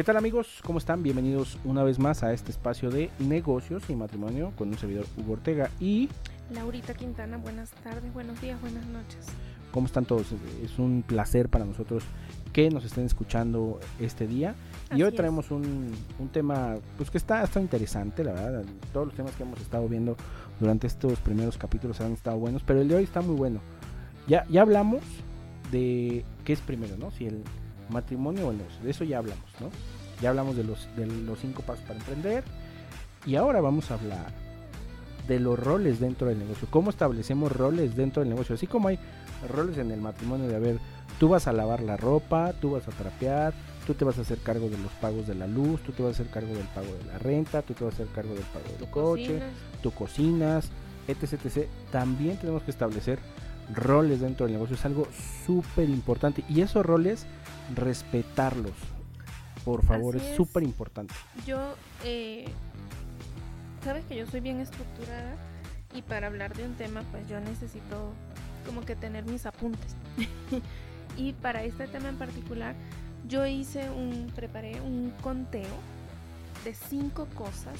¿Qué tal amigos? ¿Cómo están? Bienvenidos una vez más a este espacio de negocios y matrimonio con un servidor Hugo Ortega y... Laurita Quintana, buenas tardes, buenos días, buenas noches. ¿Cómo están todos? Es un placer para nosotros que nos estén escuchando este día. Y Así hoy es. traemos un, un tema pues que está, está interesante, la verdad. Todos los temas que hemos estado viendo durante estos primeros capítulos han estado buenos, pero el de hoy está muy bueno. Ya, ya hablamos de qué es primero, ¿no? Si el matrimonio o el negocio. De eso ya hablamos, ¿no? Ya hablamos de los, de los cinco pasos para emprender. Y ahora vamos a hablar de los roles dentro del negocio. ¿Cómo establecemos roles dentro del negocio? Así como hay roles en el matrimonio de, a ver, tú vas a lavar la ropa, tú vas a trapear, tú te vas a hacer cargo de los pagos de la luz, tú te vas a hacer cargo del pago de la renta, tú te vas a hacer cargo del pago del coche, Cocinas, tú cocinas, etc, etc. También tenemos que establecer roles dentro del negocio. Es algo súper importante. Y esos roles, respetarlos. Por favor, Así es es. súper importante. Yo, eh, sabes que yo soy bien estructurada y para hablar de un tema, pues yo necesito como que tener mis apuntes. y para este tema en particular, yo hice un, preparé un conteo de cinco cosas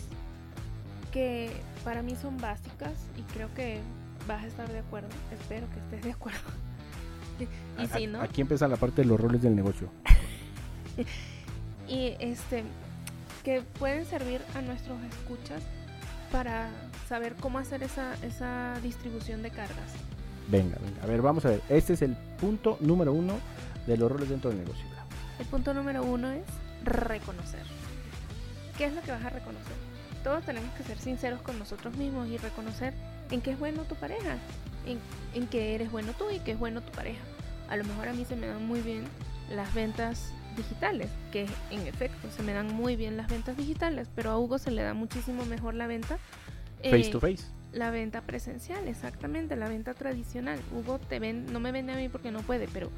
que para mí son básicas y creo que vas a estar de acuerdo. Espero que estés de acuerdo. y si no, Aquí empieza la parte de los roles del negocio. y este que pueden servir a nuestros escuchas para saber cómo hacer esa, esa distribución de cargas. Venga, venga. A ver, vamos a ver. Este es el punto número uno de los roles dentro del negocio. El punto número uno es reconocer. ¿Qué es lo que vas a reconocer? Todos tenemos que ser sinceros con nosotros mismos y reconocer en qué es bueno tu pareja, en, en qué eres bueno tú y qué es bueno tu pareja. A lo mejor a mí se me dan muy bien las ventas digitales, que en efecto se me dan muy bien las ventas digitales, pero a Hugo se le da muchísimo mejor la venta eh, Face to face. La venta presencial, exactamente, la venta tradicional. Hugo te ven, no me vende a mí porque no puede, pero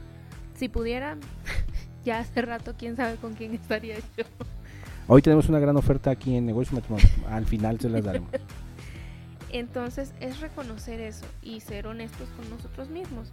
si pudiera, ya hace rato quién sabe con quién estaría yo. Hoy tenemos una gran oferta aquí en Negocio Matrimonio. Al final se las daremos. Entonces es reconocer eso y ser honestos con nosotros mismos.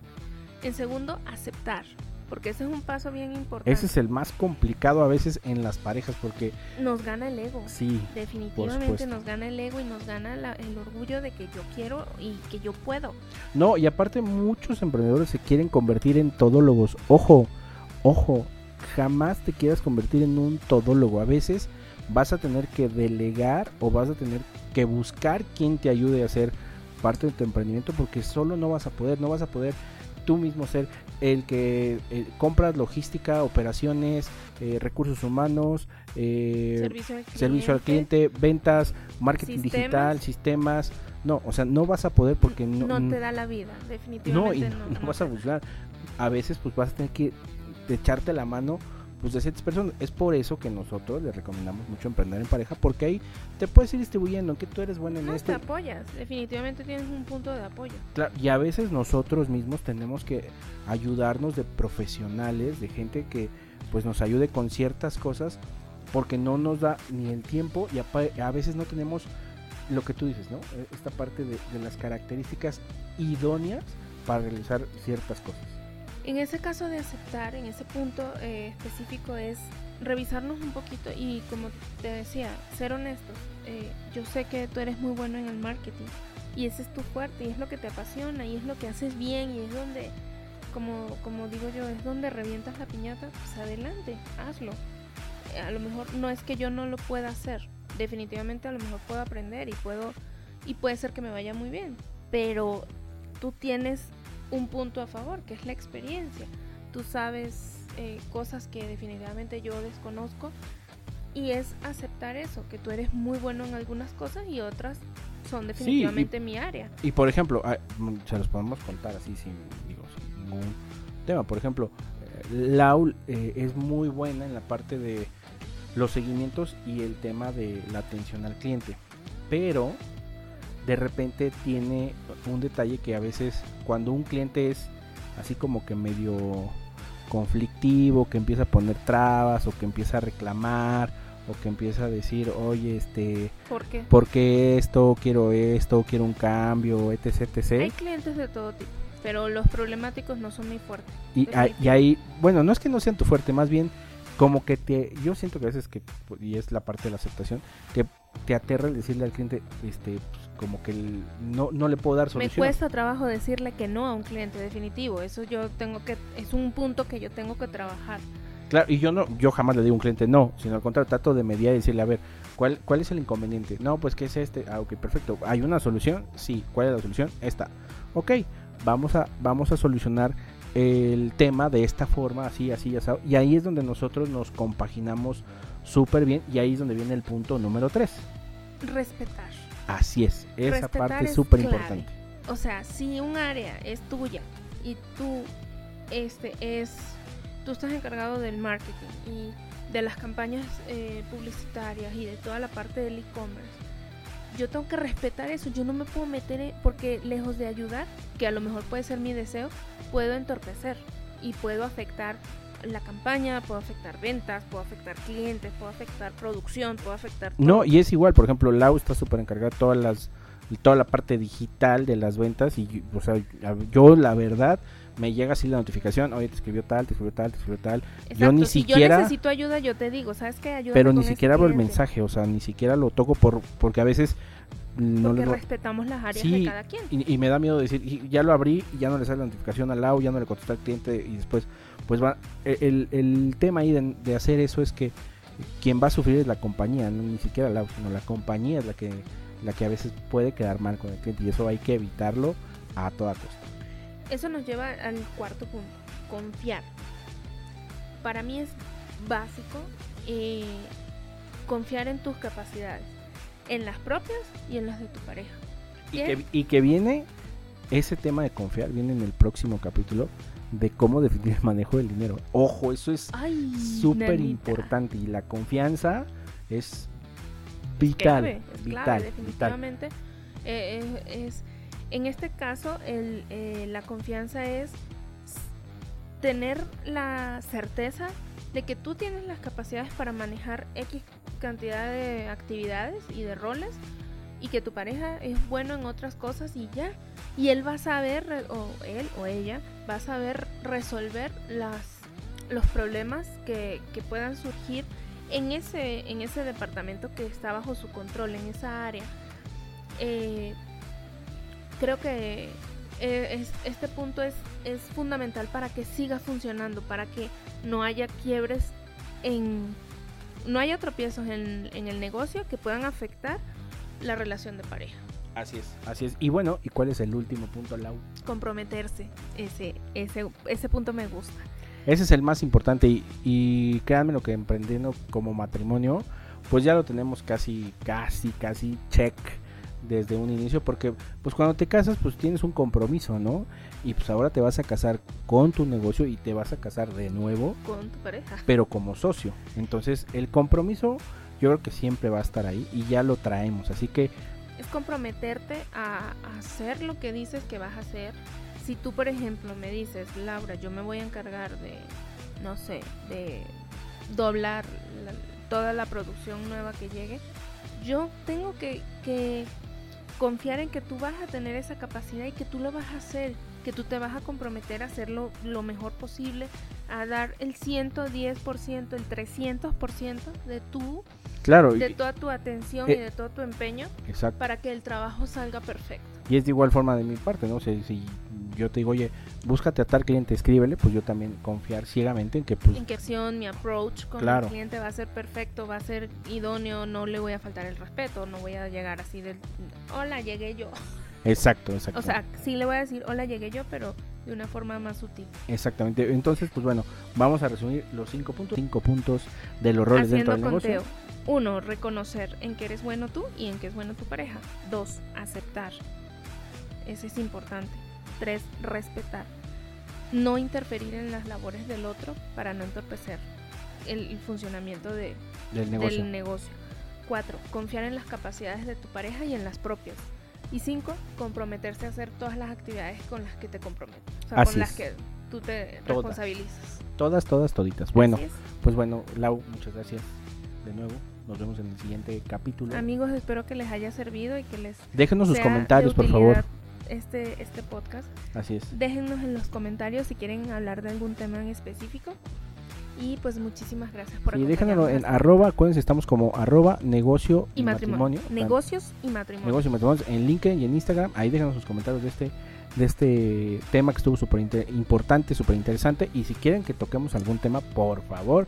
En segundo, aceptar, porque ese es un paso bien importante. Ese es el más complicado a veces en las parejas porque Nos gana el ego. sí, Definitivamente nos gana el ego y nos gana la- el orgullo de que yo quiero y que yo puedo. No, y aparte muchos emprendedores se quieren convertir en todólogos. Ojo, ojo, jamás te quieras convertir en un todólogo. A veces vas a tener que delegar o vas a tener que buscar quien te ayude a hacer parte de tu emprendimiento porque solo no vas a poder, no vas a poder tú mismo ser el que eh, compras logística, operaciones, eh, recursos humanos, eh, Servicio al cliente. servicio al cliente, ventas, marketing Sistemas. digital, sistemas. No, o sea, no vas a poder porque no, no, te da la vida, no, definitivamente y no. no, no no vas a funcionar. A veces pues vas a tener que echarte la mano pues de ciertas personas. Es por eso que nosotros les recomendamos mucho emprender en pareja porque ahí te puedes ir distribuyendo que tú eres bueno en No, te este. apoyas, definitivamente tienes un punto de apoyo. Claro, y a veces nosotros mismos tenemos que ayudarnos de profesionales, de gente que pues nos ayude con ciertas cosas porque no nos da ni el tiempo y apa- a veces no tenemos lo que tú dices, ¿no? Eh, Esta parte de, de las características idóneas para realizar ciertas cosas. En ese caso de aceptar, en ese punto eh, específico es revisarnos un poquito y como te decía, ser honestos. Eh, yo sé que tú eres muy bueno en el marketing y ese es tu fuerte y es lo que te apasiona y es lo que haces bien y es donde, como, como digo yo, es donde revientas la piñata, pues adelante, hazlo. A lo mejor no es que yo no lo pueda hacer, definitivamente a lo mejor puedo aprender y puedo y puede ser que me vaya muy bien, pero tú tienes un punto a favor, que es la experiencia. Tú sabes eh, cosas que definitivamente yo desconozco y es aceptar eso, que tú eres muy bueno en algunas cosas y otras son definitivamente mi área. Y por ejemplo, ah, mm, se los podemos contar así sin, digo, sin ningún tema. Por ejemplo, eh, Lau eh, es muy buena en la parte de los seguimientos y el tema de la atención al cliente. Pero de repente tiene un detalle que a veces cuando un cliente es así como que medio conflictivo, que empieza a poner trabas o que empieza a reclamar o que empieza a decir, oye, este, ¿Por qué? porque esto, quiero esto, quiero un cambio, etc, etc. Hay clientes de todo tipo, pero los problemáticos no son muy fuertes. Y, hay- y ahí, bueno, no es que no sean tu fuerte, más bien como que te, yo siento que a veces que, y es la parte de la aceptación, te, te aterra el decirle al cliente, este, pues, como que el- no, no le puedo dar Me solución. cuesta trabajo decirle que no a un cliente definitivo. Eso yo tengo que, es un punto que yo tengo que trabajar. Claro, y yo no, yo jamás le digo a un cliente no, sino al contrario, trato de mediar y decirle, a ver, ¿cuál, cuál es el inconveniente? No, pues que es este, ah, ok, perfecto. ¿Hay una solución? Sí, ¿cuál es la solución? Esta. Ok, vamos a, vamos a solucionar el tema de esta forma, así, así, así. Y ahí es donde nosotros nos compaginamos súper bien y ahí es donde viene el punto número 3. Respetar. Así es, esa Respetar parte es súper importante. O sea, si un área es tuya y tú este es tú estás encargado del marketing y de las campañas eh, publicitarias y de toda la parte del e-commerce, yo tengo que respetar eso. Yo no me puedo meter en- porque lejos de ayudar, que a lo mejor puede ser mi deseo, puedo entorpecer y puedo afectar la campaña, puedo afectar ventas, puedo afectar clientes, puedo afectar producción, puedo afectar todo. No, y es igual, por ejemplo, Lau está súper encargada de todas las toda la parte digital de las ventas y o sea, yo la verdad me llega así la notificación, oye, te escribió tal, te escribió tal, te escribió tal, yo ni si siquiera- yo necesito ayuda, yo te digo, ¿sabes qué? Ayúdame pero ni siquiera abro el cliente". mensaje, o sea, ni siquiera lo toco por porque a veces no Porque le respetamos las áreas Sí, de cada quien. y, y me da miedo decir, ya lo abrí, ya no le sale la notificación al Lau, ya no le contesta al cliente y después, pues va, el, el tema ahí de, de hacer eso es que quien va a sufrir es la compañía, no ni siquiera Lau, sino la compañía es la que, la que a veces puede quedar mal con el cliente y eso hay que evitarlo a toda costa. Eso nos lleva al cuarto punto, confiar. Para mí es básico eh, confiar en tus capacidades, en las propias y en las de tu pareja. Y que, y que viene ese tema de confiar, viene en el próximo capítulo de cómo definir el manejo del dinero. Ojo, eso es súper importante y la confianza es vital, Clave, es vital, clave, vital. definitivamente. Eh, eh, es, en este caso, el, eh, la confianza es tener la certeza de que tú tienes las capacidades para manejar X cantidad de actividades y de roles y que tu pareja es bueno en otras cosas y ya. Y él va a saber, o él o ella, va a saber resolver las, los problemas que, que puedan surgir en ese, en ese departamento que está bajo su control, en esa área. Eh, creo que eh, es- este punto es, es fundamental para que siga funcionando, para que no haya quiebres en... No haya tropiezos en, en el negocio que puedan afectar la relación de pareja. Así es. Así es. Y bueno, ¿y cuál es el último punto, Lau? Comprometerse, ese, ese, ese punto me gusta. Ese es el más importante y, y créanme lo que emprendiendo como matrimonio, pues ya lo tenemos casi, casi, casi check desde un inicio porque pues cuando te casas pues tienes un compromiso, ¿no? Y pues ahora te vas a casar con tu negocio y te vas a casar de nuevo, Con tu pareja. pero como socio. Entonces el compromiso yo creo que siempre va a estar ahí y ya lo traemos, así que es comprometerte a, hacer lo que dices que vas a hacer. Si tú, por ejemplo, me dices, Laura, yo me voy a encargar de, no sé, de doblar la- toda la producción nueva que llegue, yo tengo que, que confiar en que tú vas a tener esa capacidad y que tú lo vas a hacer, que tú te vas a comprometer a hacerlo lo mejor posible, a dar el 110%, el 300% de tu, claro, de toda tu atención Eh, y de todo tu empeño exacto. para que el trabajo salga perfecto. Y es de igual forma de mi parte, ¿no? Si, si yo te digo, oye, búscate a tal cliente, escríbele, pues yo también confiar ciegamente en que pues En qué acción, mi approach con Claro. el cliente va a ser perfecto, va a ser idóneo, no le voy a faltar el respeto, no voy a llegar así del hola, llegué yo. exacto, exacto. O sea, sí le voy a decir hola, llegué yo, pero de una forma más sutil. Exactamente. Entonces, pues bueno, vamos a resumir los cinco puntos. Cinco puntos de los roles Haciendo dentro del conteo. negocio. Uno, reconocer en qué eres bueno tú y en qué es bueno tu pareja. Dos, aceptar. Ese es importante. Tres, respetar. No interferir en las labores del otro para no entorpecer el, el funcionamiento de, Del negocio. del negocio. Cuatro, confiar en las capacidades de tu pareja y en las propias. Y cinco, comprometerse a hacer todas las actividades con las que te comprometes. O sea, Así con las que tú te Todas. responsabilizas. Todas, todas, toditas. Bueno, pues bueno, Lau, muchas gracias de nuevo. Nos vemos en el siguiente capítulo. Amigos, espero que les haya servido y que les Déjenos sus comentarios, por favor. Este, este podcast. Así es. Déjennos en los comentarios si quieren hablar de algún tema en específico. Y pues muchísimas gracias por Y déjenlo en arroba, acuérdense, estamos como arroba negocio y matrimonio. matrimonio. Negocios y matrimonio. Negocio y matrimonio en LinkedIn y en Instagram. Ahí déjanos sus comentarios de este de este tema que estuvo súper importante, súper interesante. Y si quieren que toquemos algún tema, por favor,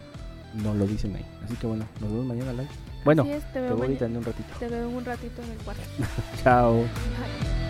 nos lo dicen ahí. Así que bueno, nos vemos mañana. Lai. Bueno, es, te te veo, voy maña- ahorita en un ratito. te veo en un ratito en el cuarto. Chao. Bye.